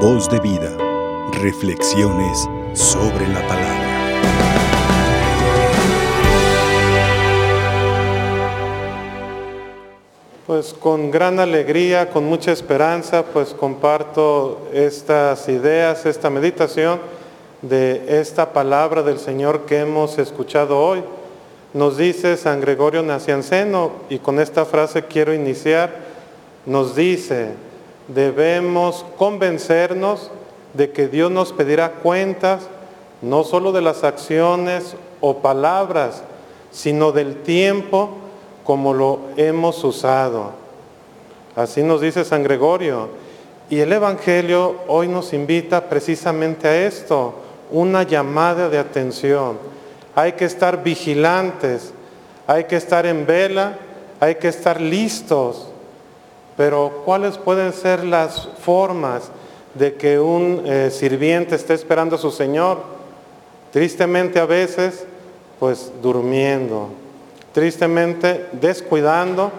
Voz de vida. Reflexiones sobre la palabra. Pues con gran alegría, con mucha esperanza, pues comparto estas ideas, esta meditación de esta palabra del Señor que hemos escuchado hoy. Nos dice San Gregorio Nacianceno, y con esta frase quiero iniciar, nos dice, debemos convencernos de que Dios nos pedirá cuentas no solo de las acciones o palabras, sino del tiempo como lo hemos usado. Así nos dice San Gregorio. Y el Evangelio hoy nos invita precisamente a esto, una llamada de atención. Hay que estar vigilantes, hay que estar en vela, hay que estar listos. Pero ¿cuáles pueden ser las formas de que un eh, sirviente esté esperando a su Señor? Tristemente a veces, pues durmiendo, tristemente descuidando,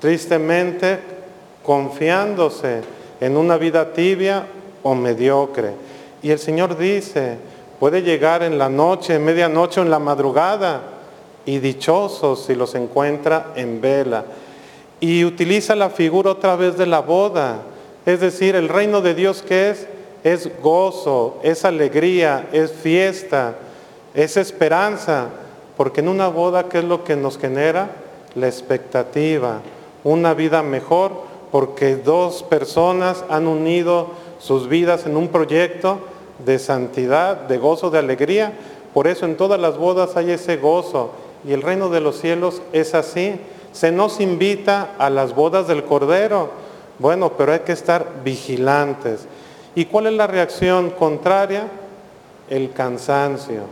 tristemente confiándose en una vida tibia o mediocre. Y el Señor dice, puede llegar en la noche, en medianoche o en la madrugada, y dichosos si los encuentra en vela. Y utiliza la figura otra vez de la boda, es decir, el reino de Dios que es, es gozo, es alegría, es fiesta, es esperanza, porque en una boda, ¿qué es lo que nos genera? La expectativa, una vida mejor, porque dos personas han unido sus vidas en un proyecto de santidad, de gozo, de alegría. Por eso en todas las bodas hay ese gozo y el reino de los cielos es así. Se nos invita a las bodas del Cordero. Bueno, pero hay que estar vigilantes. ¿Y cuál es la reacción contraria? El cansancio,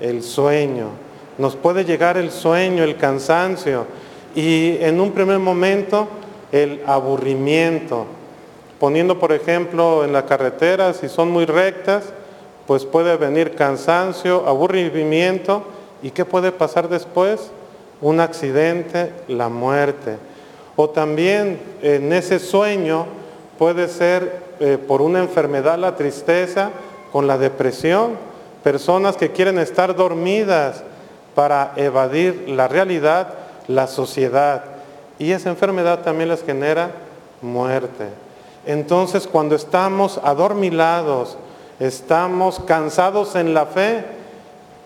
el sueño. Nos puede llegar el sueño, el cansancio y en un primer momento el aburrimiento. Poniendo, por ejemplo, en la carretera, si son muy rectas, pues puede venir cansancio, aburrimiento. ¿Y qué puede pasar después? Un accidente, la muerte. O también en ese sueño puede ser eh, por una enfermedad la tristeza con la depresión. Personas que quieren estar dormidas para evadir la realidad, la sociedad. Y esa enfermedad también les genera muerte. Entonces cuando estamos adormilados, estamos cansados en la fe,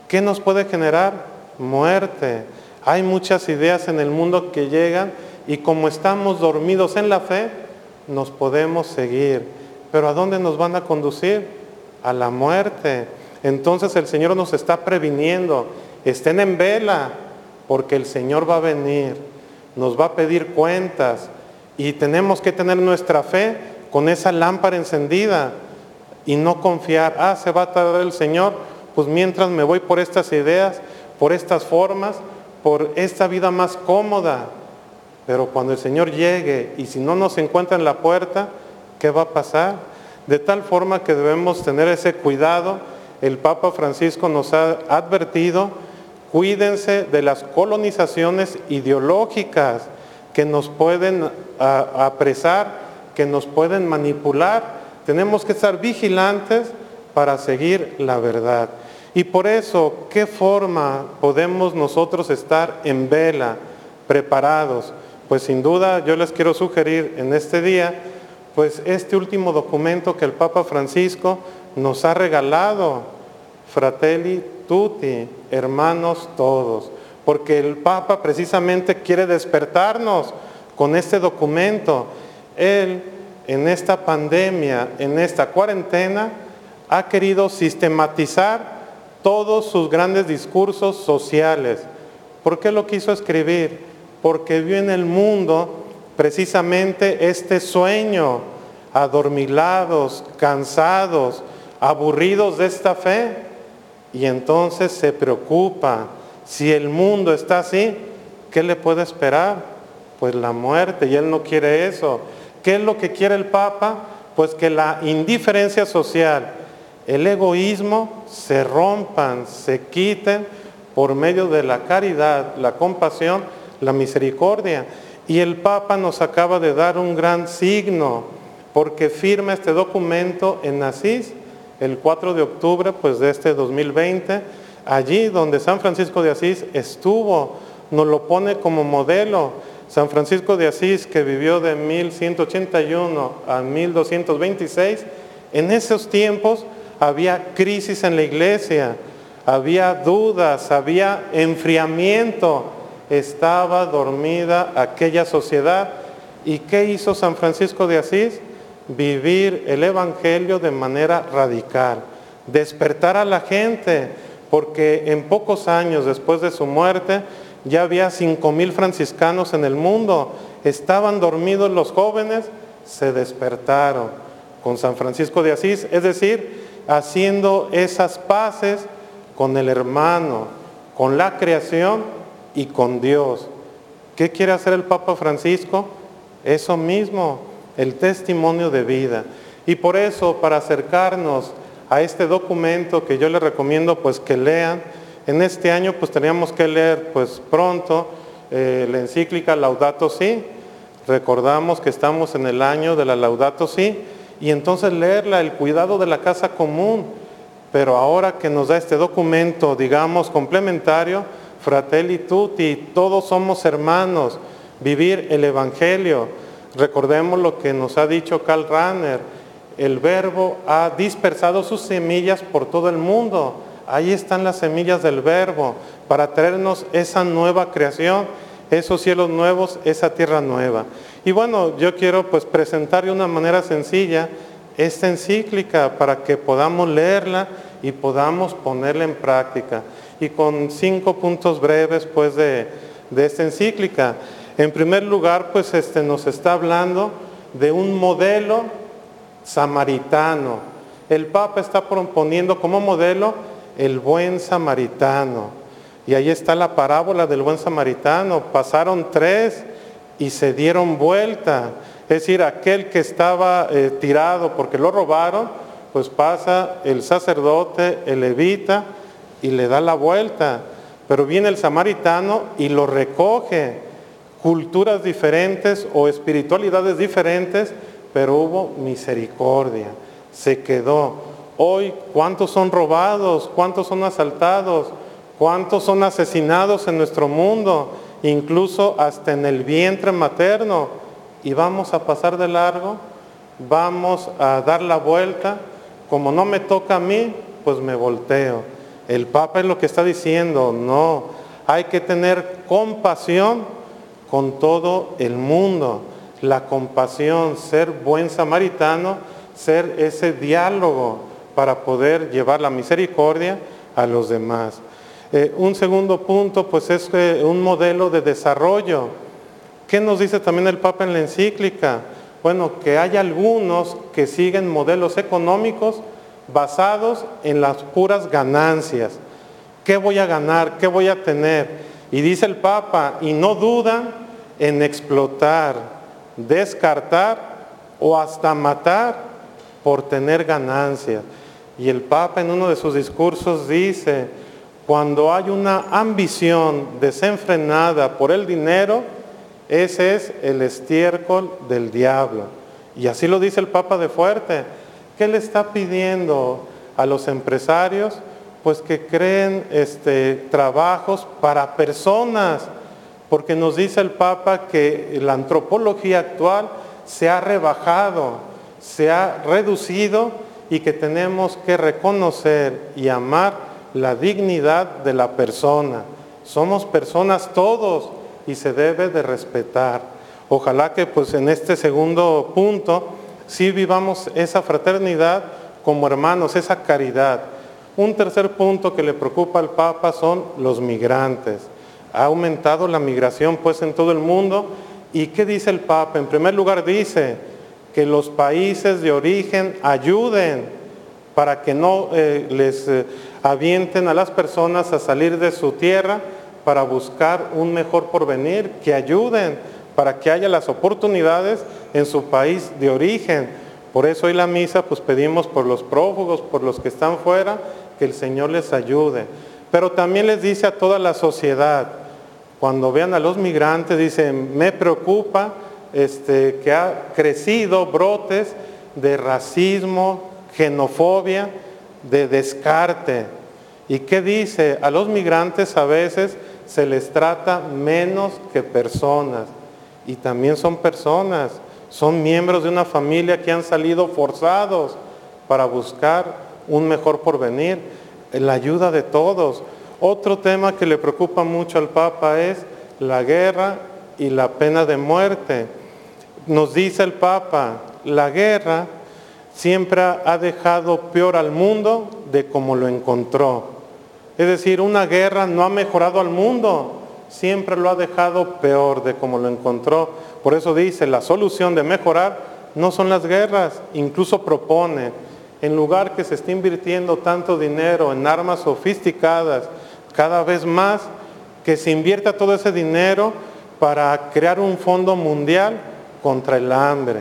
¿qué nos puede generar? Muerte. Hay muchas ideas en el mundo que llegan y como estamos dormidos en la fe, nos podemos seguir. Pero ¿a dónde nos van a conducir? A la muerte. Entonces el Señor nos está previniendo. Estén en vela, porque el Señor va a venir, nos va a pedir cuentas y tenemos que tener nuestra fe con esa lámpara encendida y no confiar, ah, se va a tardar el Señor, pues mientras me voy por estas ideas, por estas formas, por esta vida más cómoda. Pero cuando el Señor llegue y si no nos encuentra en la puerta, ¿qué va a pasar? De tal forma que debemos tener ese cuidado. El Papa Francisco nos ha advertido, cuídense de las colonizaciones ideológicas que nos pueden apresar que nos pueden manipular. Tenemos que estar vigilantes para seguir la verdad. Y por eso, ¿qué forma podemos nosotros estar en vela, preparados? Pues sin duda yo les quiero sugerir en este día, pues este último documento que el Papa Francisco nos ha regalado, Fratelli Tutti, hermanos todos, porque el Papa precisamente quiere despertarnos con este documento él en esta pandemia, en esta cuarentena, ha querido sistematizar todos sus grandes discursos sociales. ¿Por qué lo quiso escribir? Porque vio en el mundo precisamente este sueño, adormilados, cansados, aburridos de esta fe. Y entonces se preocupa, si el mundo está así, ¿qué le puede esperar? Pues la muerte, y él no quiere eso. ¿Qué es lo que quiere el Papa? Pues que la indiferencia social, el egoísmo se rompan, se quiten por medio de la caridad, la compasión, la misericordia. Y el Papa nos acaba de dar un gran signo porque firma este documento en Asís el 4 de octubre pues, de este 2020, allí donde San Francisco de Asís estuvo, nos lo pone como modelo. San Francisco de Asís, que vivió de 1181 a 1226, en esos tiempos había crisis en la iglesia, había dudas, había enfriamiento, estaba dormida aquella sociedad. ¿Y qué hizo San Francisco de Asís? Vivir el Evangelio de manera radical, despertar a la gente, porque en pocos años después de su muerte ya había cinco mil franciscanos en el mundo, estaban dormidos los jóvenes, se despertaron con San Francisco de Asís, es decir, haciendo esas paces con el hermano, con la creación y con Dios. ¿Qué quiere hacer el Papa Francisco? Eso mismo, el testimonio de vida. Y por eso, para acercarnos a este documento que yo les recomiendo pues que lean, en este año pues teníamos que leer pues pronto eh, la encíclica Laudato Si. Recordamos que estamos en el año de la Laudato Si y entonces leerla, el cuidado de la casa común. Pero ahora que nos da este documento, digamos, complementario, Fratelli Tutti, todos somos hermanos, vivir el Evangelio. Recordemos lo que nos ha dicho Karl Rahner, el verbo ha dispersado sus semillas por todo el mundo. Ahí están las semillas del verbo para traernos esa nueva creación, esos cielos nuevos, esa tierra nueva. Y bueno, yo quiero pues presentar de una manera sencilla esta encíclica para que podamos leerla y podamos ponerla en práctica. Y con cinco puntos breves pues de, esta encíclica. En primer lugar, pues este, nos está hablando de un modelo samaritano. El Papa está proponiendo como modelo el buen samaritano. Y ahí está la parábola del buen samaritano. Pasaron tres y se dieron vuelta. Es decir, aquel que estaba eh, tirado porque lo robaron, pues pasa el sacerdote, el levita, y le da la vuelta. Pero viene el samaritano y lo recoge. Culturas diferentes o espiritualidades diferentes, pero hubo misericordia. Se quedó. Hoy, ¿cuántos son robados? ¿Cuántos son asaltados? ¿Cuántos son asesinados en nuestro mundo? Incluso hasta en el vientre materno, y vamos a pasar de largo, vamos a dar la vuelta, como no me toca a mí, pues me volteo. El Papa es lo que está diciendo, no, hay que tener compasión con todo el mundo. La compasión, ser buen samaritano, ser ese diálogo para poder llevar la misericordia a los demás. Eh, un segundo punto, pues es eh, un modelo de desarrollo. ¿Qué nos dice también el Papa en la encíclica? Bueno, que hay algunos que siguen modelos económicos basados en las puras ganancias. ¿Qué voy a ganar? ¿Qué voy a tener? Y dice el Papa, y no dudan en explotar, descartar o hasta matar por tener ganancias. Y el Papa en uno de sus discursos dice, cuando hay una ambición desenfrenada por el dinero, ese es el estiércol del diablo. Y así lo dice el Papa de fuerte. ¿Qué le está pidiendo a los empresarios? Pues que creen este, trabajos para personas, porque nos dice el Papa que la antropología actual se ha rebajado, se ha reducido y que tenemos que reconocer y amar la dignidad de la persona. Somos personas todos y se debe de respetar. Ojalá que pues en este segundo punto sí vivamos esa fraternidad como hermanos, esa caridad. Un tercer punto que le preocupa al Papa son los migrantes. Ha aumentado la migración pues en todo el mundo. ¿Y qué dice el Papa? En primer lugar dice que los países de origen ayuden para que no eh, les eh, avienten a las personas a salir de su tierra para buscar un mejor porvenir, que ayuden para que haya las oportunidades en su país de origen. Por eso hoy la misa pues pedimos por los prófugos, por los que están fuera, que el Señor les ayude. Pero también les dice a toda la sociedad, cuando vean a los migrantes, dicen, me preocupa este, que ha crecido brotes de racismo, xenofobia, de descarte. ¿Y qué dice? A los migrantes a veces se les trata menos que personas. Y también son personas, son miembros de una familia que han salido forzados para buscar un mejor porvenir, la ayuda de todos. Otro tema que le preocupa mucho al Papa es la guerra y la pena de muerte. Nos dice el Papa, la guerra siempre ha dejado peor al mundo de como lo encontró. Es decir, una guerra no ha mejorado al mundo, siempre lo ha dejado peor de como lo encontró. Por eso dice, la solución de mejorar no son las guerras, incluso propone, en lugar que se esté invirtiendo tanto dinero en armas sofisticadas, cada vez más, que se invierta todo ese dinero para crear un fondo mundial contra el hambre,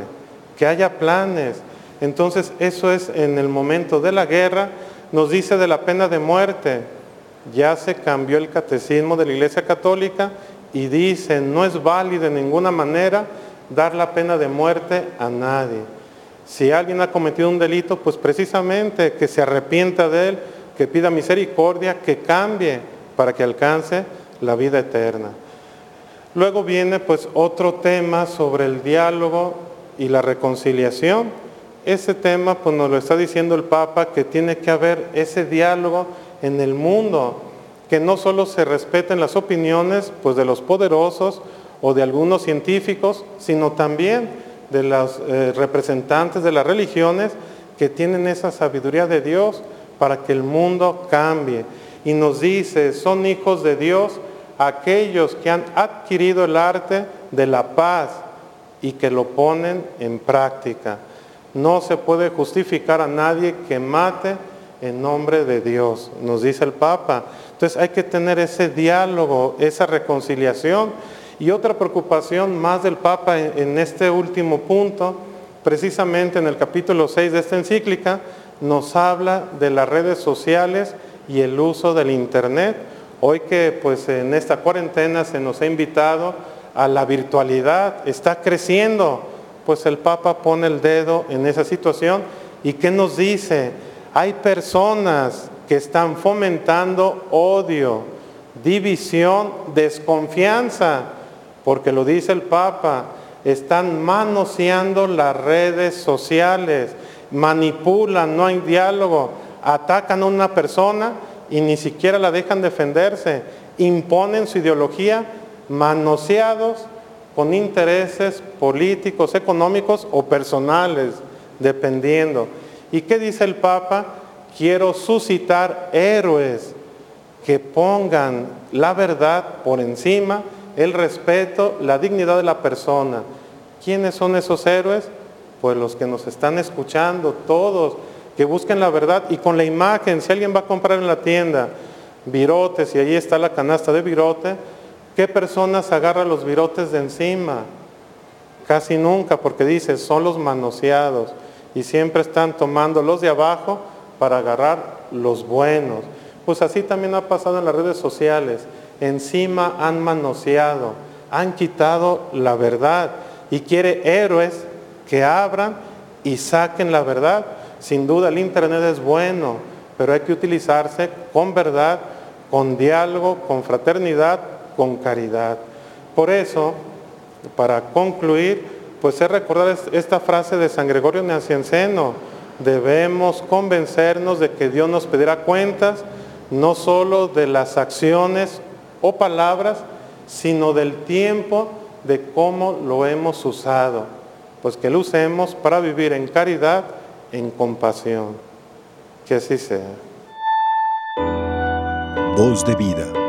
que haya planes. Entonces eso es en el momento de la guerra, nos dice de la pena de muerte. Ya se cambió el catecismo de la Iglesia Católica y dice, no es válido de ninguna manera dar la pena de muerte a nadie. Si alguien ha cometido un delito, pues precisamente que se arrepienta de él, que pida misericordia, que cambie para que alcance la vida eterna. Luego viene pues otro tema sobre el diálogo y la reconciliación. Ese tema pues nos lo está diciendo el Papa que tiene que haber ese diálogo en el mundo, que no solo se respeten las opiniones pues de los poderosos o de algunos científicos, sino también de los eh, representantes de las religiones que tienen esa sabiduría de Dios para que el mundo cambie. Y nos dice, son hijos de Dios aquellos que han adquirido el arte de la paz y que lo ponen en práctica. No se puede justificar a nadie que mate en nombre de Dios, nos dice el Papa. Entonces hay que tener ese diálogo, esa reconciliación. Y otra preocupación más del Papa en este último punto, precisamente en el capítulo 6 de esta encíclica, nos habla de las redes sociales y el uso del Internet Hoy que pues en esta cuarentena se nos ha invitado a la virtualidad, está creciendo, pues el Papa pone el dedo en esa situación y ¿qué nos dice? Hay personas que están fomentando odio, división, desconfianza, porque lo dice el Papa, están manoseando las redes sociales, manipulan, no hay diálogo, atacan a una persona y ni siquiera la dejan defenderse, imponen su ideología manoseados con intereses políticos, económicos o personales, dependiendo. ¿Y qué dice el Papa? Quiero suscitar héroes que pongan la verdad por encima, el respeto, la dignidad de la persona. ¿Quiénes son esos héroes? Pues los que nos están escuchando, todos que busquen la verdad y con la imagen, si alguien va a comprar en la tienda virotes y ahí está la canasta de virote, ¿qué personas agarran los virotes de encima? Casi nunca, porque dice, son los manoseados y siempre están tomando los de abajo para agarrar los buenos. Pues así también ha pasado en las redes sociales. Encima han manoseado, han quitado la verdad y quiere héroes que abran y saquen la verdad sin duda el Internet es bueno, pero hay que utilizarse con verdad, con diálogo, con fraternidad, con caridad. Por eso, para concluir, pues es recordar esta frase de San Gregorio Nacianceno, debemos convencernos de que Dios nos pedirá cuentas, no solo de las acciones o palabras, sino del tiempo de cómo lo hemos usado. Pues que lo usemos para vivir en caridad, en compasión. Que así sea. Voz de vida.